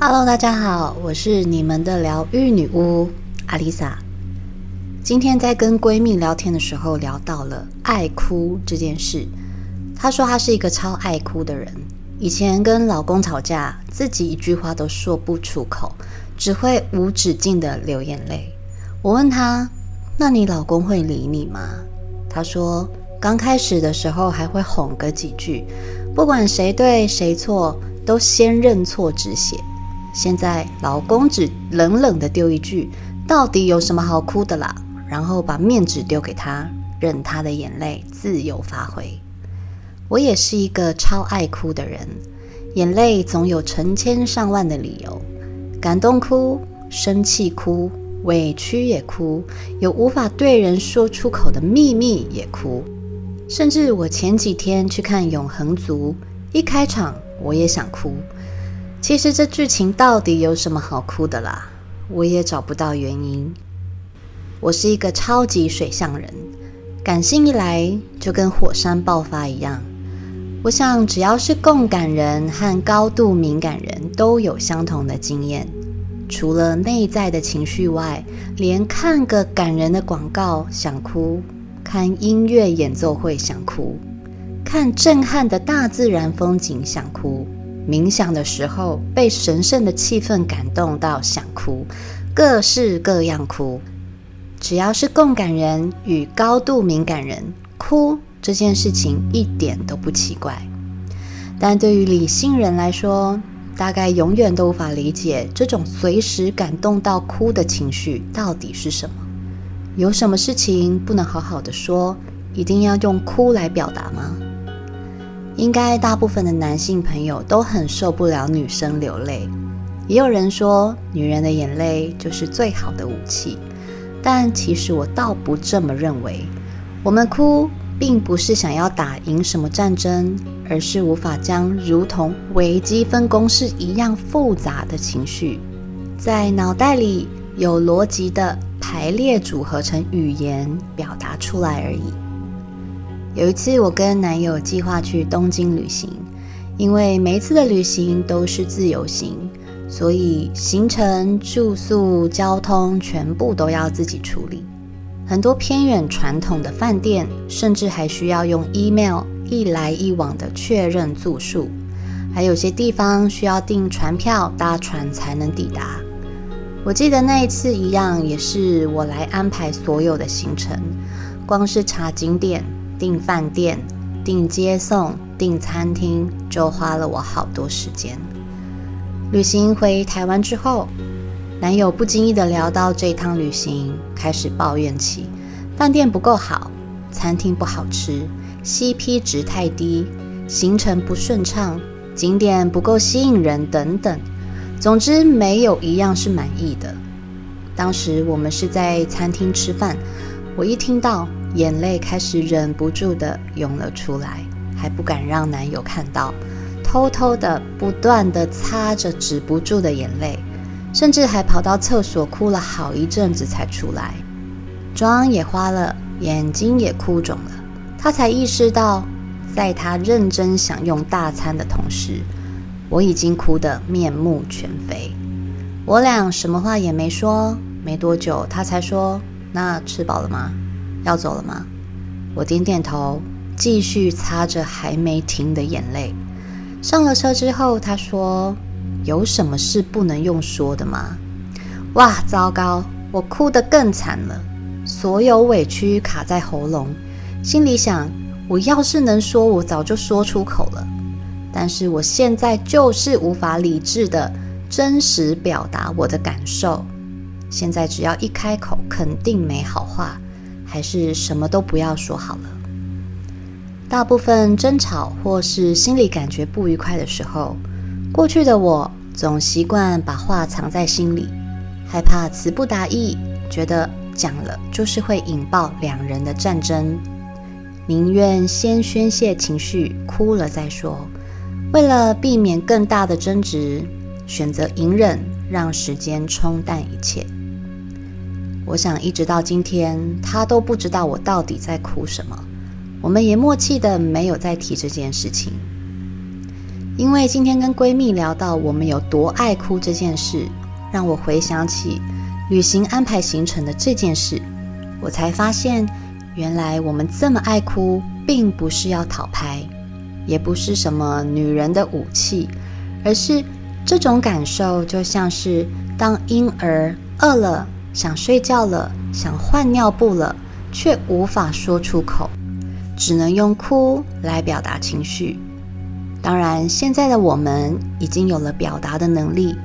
Hello，大家好，我是你们的疗愈女巫阿丽萨。今天在跟闺蜜聊天的时候，聊到了爱哭这件事。她说她是一个超爱哭的人，以前跟老公吵架，自己一句话都说不出口，只会无止境的流眼泪。我问她：“那你老公会理你吗？”她说：“刚开始的时候还会哄个几句，不管谁对谁错，都先认错止血。”现在老公只冷冷的丢一句：“到底有什么好哭的啦？”然后把面纸丢给他，任他的眼泪自由发挥。我也是一个超爱哭的人，眼泪总有成千上万的理由：感动哭、生气哭、委屈也哭，有无法对人说出口的秘密也哭。甚至我前几天去看《永恒族》，一开场我也想哭。其实这剧情到底有什么好哭的啦？我也找不到原因。我是一个超级水象人，感性一来就跟火山爆发一样。我想只要是共感人和高度敏感人都有相同的经验。除了内在的情绪外，连看个感人的广告想哭，看音乐演奏会想哭，看震撼的大自然风景想哭。冥想的时候，被神圣的气氛感动到想哭，各式各样哭。只要是共感人与高度敏感人，哭这件事情一点都不奇怪。但对于理性人来说，大概永远都无法理解这种随时感动到哭的情绪到底是什么。有什么事情不能好好的说，一定要用哭来表达吗？应该大部分的男性朋友都很受不了女生流泪，也有人说女人的眼泪就是最好的武器，但其实我倒不这么认为。我们哭并不是想要打赢什么战争，而是无法将如同微积分公式一样复杂的情绪，在脑袋里有逻辑的排列组合成语言表达出来而已。有一次，我跟男友计划去东京旅行，因为每一次的旅行都是自由行，所以行程、住宿、交通全部都要自己处理。很多偏远传统的饭店，甚至还需要用 email 一来一往的确认住宿，还有些地方需要订船票搭船才能抵达。我记得那一次一样，也是我来安排所有的行程，光是查景点。订饭店、订接送、订餐厅，就花了我好多时间。旅行回台湾之后，男友不经意的聊到这趟旅行，开始抱怨起饭店不够好，餐厅不好吃，CP 值太低，行程不顺畅，景点不够吸引人等等。总之，没有一样是满意的。当时我们是在餐厅吃饭，我一听到。眼泪开始忍不住的涌了出来，还不敢让男友看到，偷偷的不断的擦着止不住的眼泪，甚至还跑到厕所哭了好一阵子才出来，妆也花了，眼睛也哭肿了，他才意识到，在他认真享用大餐的同时，我已经哭得面目全非。我俩什么话也没说，没多久他才说：“那吃饱了吗？”要走了吗？我点点头，继续擦着还没停的眼泪。上了车之后，他说：“有什么事不能用说的吗？”哇，糟糕！我哭得更惨了，所有委屈卡在喉咙，心里想：我要是能说，我早就说出口了。但是我现在就是无法理智的真实表达我的感受。现在只要一开口，肯定没好话。还是什么都不要说好了。大部分争吵或是心里感觉不愉快的时候，过去的我总习惯把话藏在心里，害怕词不达意，觉得讲了就是会引爆两人的战争，宁愿先宣泄情绪，哭了再说。为了避免更大的争执，选择隐忍，让时间冲淡一切。我想，一直到今天，他都不知道我到底在哭什么。我们也默契的没有再提这件事情。因为今天跟闺蜜聊到我们有多爱哭这件事，让我回想起旅行安排行程的这件事，我才发现，原来我们这么爱哭，并不是要讨拍，也不是什么女人的武器，而是这种感受就像是当婴儿饿了、想睡觉了、想换尿布了，却无法说出口，只能用哭来表达情绪。当然，现在的我们已经有了表达的能力，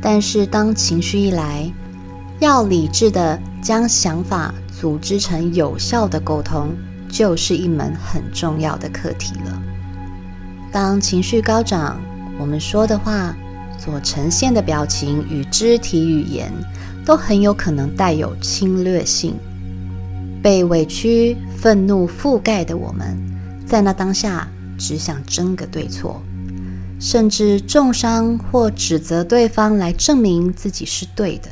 但是当情绪一来，要理智的将想法组织成有效的沟通，就是一门很重要的课题了。当情绪高涨，我们说的话、所呈现的表情与肢体语言，都很有可能带有侵略性。被委屈、愤怒覆盖的我们，在那当下。只想争个对错，甚至重伤或指责对方来证明自己是对的。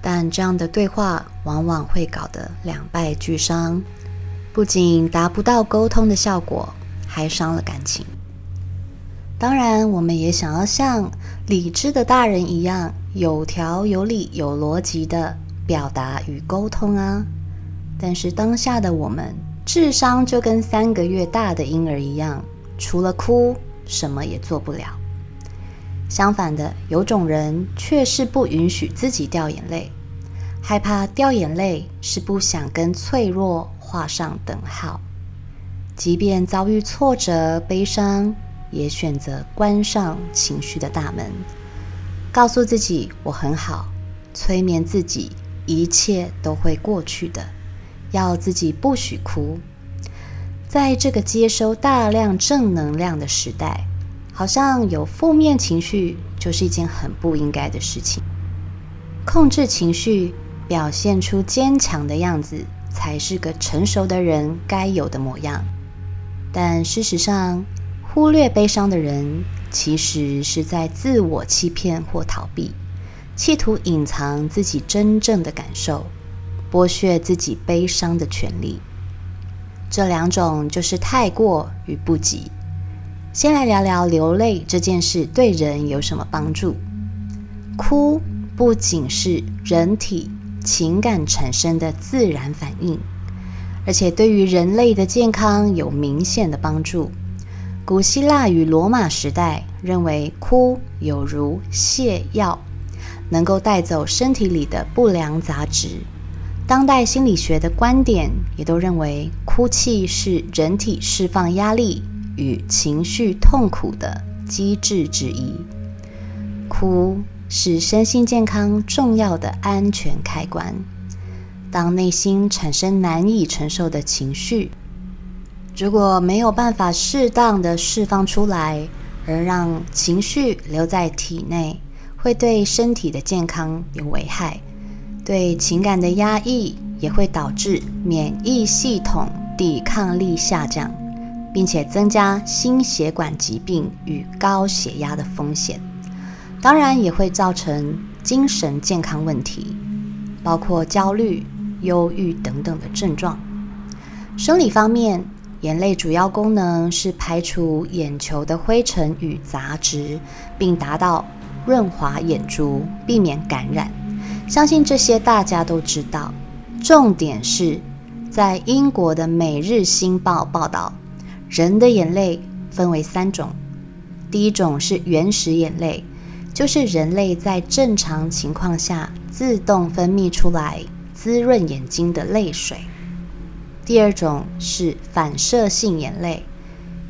但这样的对话往往会搞得两败俱伤，不仅达不到沟通的效果，还伤了感情。当然，我们也想要像理智的大人一样，有条有理、有逻辑的表达与沟通啊。但是当下的我们。智商就跟三个月大的婴儿一样，除了哭，什么也做不了。相反的，有种人却是不允许自己掉眼泪，害怕掉眼泪是不想跟脆弱画上等号。即便遭遇挫折、悲伤，也选择关上情绪的大门，告诉自己我很好，催眠自己一切都会过去的。要自己不许哭，在这个接收大量正能量的时代，好像有负面情绪就是一件很不应该的事情。控制情绪，表现出坚强的样子，才是个成熟的人该有的模样。但事实上，忽略悲伤的人，其实是在自我欺骗或逃避，企图隐藏自己真正的感受。剥削自己悲伤的权利，这两种就是太过与不及。先来聊聊流泪这件事对人有什么帮助。哭不仅是人体情感产生的自然反应，而且对于人类的健康有明显的帮助。古希腊与罗马时代认为哭有如泻药，能够带走身体里的不良杂质。当代心理学的观点也都认为，哭泣是人体释放压力与情绪痛苦的机制之一。哭是身心健康重要的安全开关。当内心产生难以承受的情绪，如果没有办法适当的释放出来，而让情绪留在体内，会对身体的健康有危害。对情感的压抑也会导致免疫系统抵抗力下降，并且增加心血管疾病与高血压的风险。当然，也会造成精神健康问题，包括焦虑、忧郁等等的症状。生理方面，眼泪主要功能是排除眼球的灰尘与杂质，并达到润滑眼珠，避免感染。相信这些大家都知道。重点是在英国的《每日新报》报道，人的眼泪分为三种。第一种是原始眼泪，就是人类在正常情况下自动分泌出来滋润眼睛的泪水。第二种是反射性眼泪，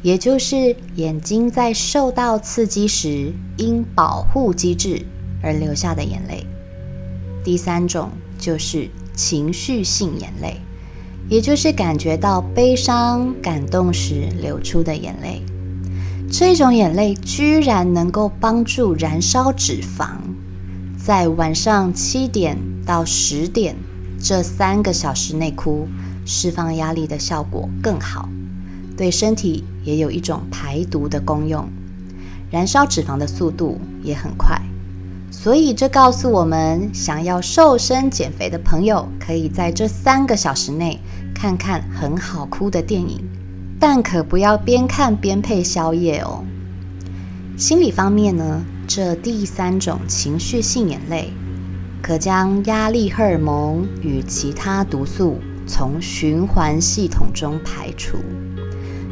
也就是眼睛在受到刺激时因保护机制而流下的眼泪。第三种就是情绪性眼泪，也就是感觉到悲伤、感动时流出的眼泪。这种眼泪居然能够帮助燃烧脂肪，在晚上七点到十点这三个小时内哭，释放压力的效果更好，对身体也有一种排毒的功用，燃烧脂肪的速度也很快。所以，这告诉我们，想要瘦身减肥的朋友，可以在这三个小时内看看很好哭的电影，但可不要边看边配宵夜哦。心理方面呢，这第三种情绪性眼泪，可将压力荷尔蒙与其他毒素从循环系统中排除。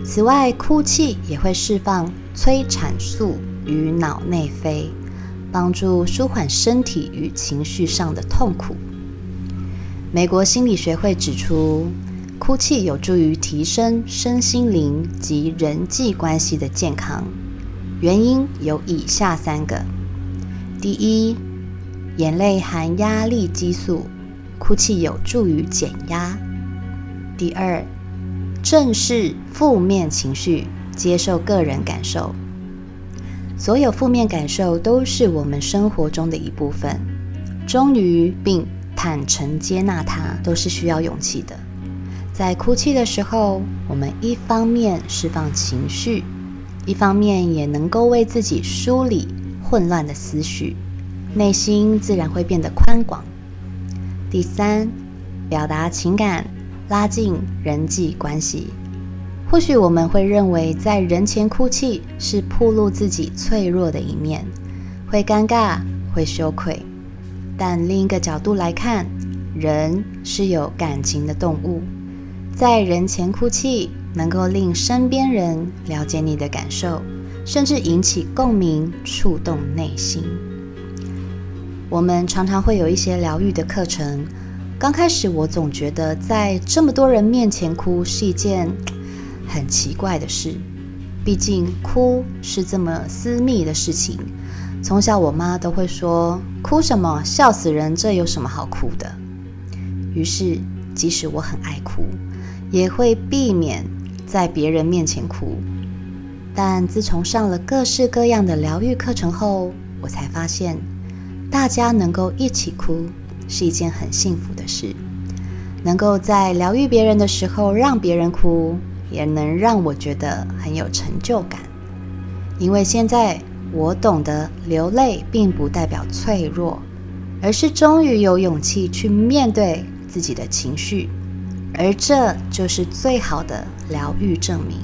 此外，哭泣也会释放催产素与脑内啡，帮助舒缓身体与情绪上的痛苦。美国心理学会指出，哭泣有助于提升身心灵及人际关系的健康。原因有以下三个：第一，眼泪含压力激素，哭泣有助于减压；第二，正视负面情绪，接受个人感受。所有负面感受都是我们生活中的一部分，忠于并坦诚接纳它，都是需要勇气的。在哭泣的时候，我们一方面释放情绪。一方面也能够为自己梳理混乱的思绪，内心自然会变得宽广。第三，表达情感，拉近人际关系。或许我们会认为在人前哭泣是暴露自己脆弱的一面，会尴尬，会羞愧。但另一个角度来看，人是有感情的动物，在人前哭泣。能够令身边人了解你的感受，甚至引起共鸣，触动内心。我们常常会有一些疗愈的课程。刚开始，我总觉得在这么多人面前哭是一件很奇怪的事，毕竟哭是这么私密的事情。从小，我妈都会说：“哭什么？笑死人！这有什么好哭的？”于是，即使我很爱哭，也会避免。在别人面前哭，但自从上了各式各样的疗愈课程后，我才发现，大家能够一起哭是一件很幸福的事。能够在疗愈别人的时候让别人哭，也能让我觉得很有成就感。因为现在我懂得，流泪并不代表脆弱，而是终于有勇气去面对自己的情绪。而这就是最好的疗愈证明。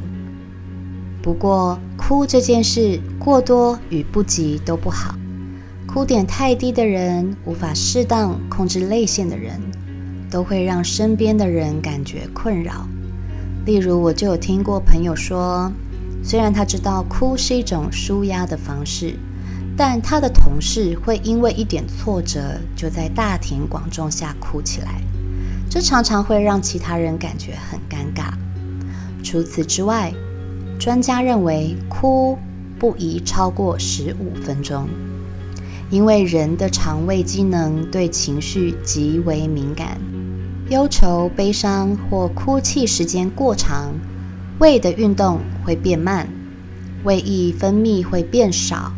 不过，哭这件事过多与不及都不好。哭点太低的人，无法适当控制泪腺的人，都会让身边的人感觉困扰。例如，我就有听过朋友说，虽然他知道哭是一种舒压的方式，但他的同事会因为一点挫折，就在大庭广众下哭起来。这常常会让其他人感觉很尴尬。除此之外，专家认为哭不宜超过十五分钟，因为人的肠胃机能对情绪极为敏感。忧愁、悲伤或哭泣时间过长，胃的运动会变慢，胃液分泌会变少，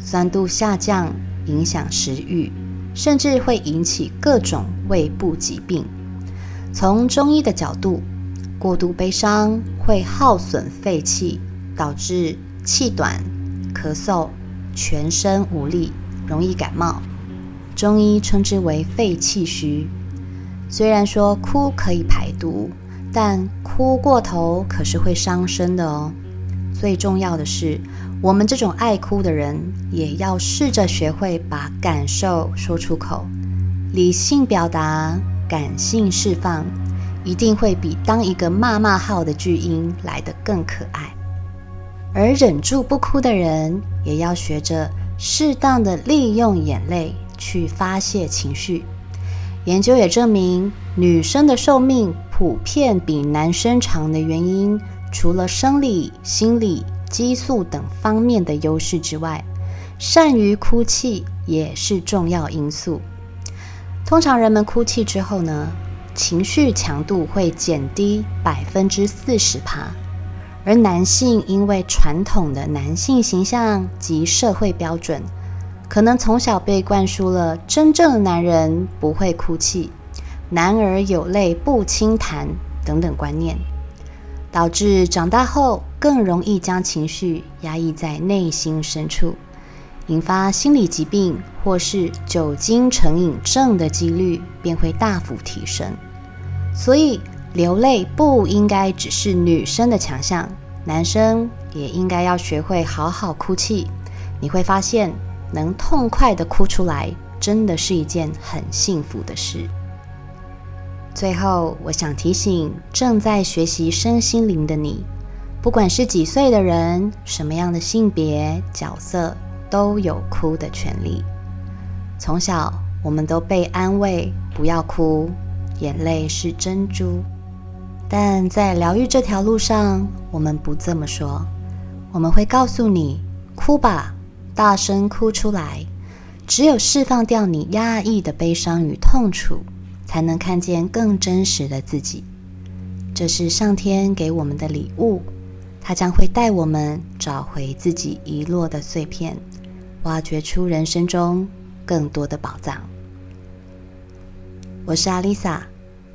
酸度下降，影响食欲，甚至会引起各种胃部疾病。从中医的角度，过度悲伤会耗损肺气，导致气短、咳嗽、全身无力、容易感冒。中医称之为肺气虚。虽然说哭可以排毒，但哭过头可是会伤身的哦。最重要的是，我们这种爱哭的人，也要试着学会把感受说出口，理性表达。感性释放一定会比当一个骂骂号的巨婴来得更可爱，而忍住不哭的人也要学着适当的利用眼泪去发泄情绪。研究也证明，女生的寿命普遍比男生长的原因，除了生理、心理、激素等方面的优势之外，善于哭泣也是重要因素。通常人们哭泣之后呢，情绪强度会减低百分之四十趴，而男性因为传统的男性形象及社会标准，可能从小被灌输了真正的男人不会哭泣，男儿有泪不轻弹等等观念，导致长大后更容易将情绪压抑在内心深处。引发心理疾病或是酒精成瘾症的几率便会大幅提升。所以，流泪不应该只是女生的强项，男生也应该要学会好好哭泣，你会发现，能痛快的哭出来，真的是一件很幸福的事。最后，我想提醒正在学习身心灵的你，不管是几岁的人，什么样的性别角色，都有哭的权利。从小，我们都被安慰不要哭，眼泪是珍珠。但在疗愈这条路上，我们不这么说，我们会告诉你：哭吧，大声哭出来。只有释放掉你压抑的悲伤与痛楚。才能看见更真实的自己，这是上天给我们的礼物，它将会带我们找回自己遗落的碎片，挖掘出人生中更多的宝藏。我是阿丽萨，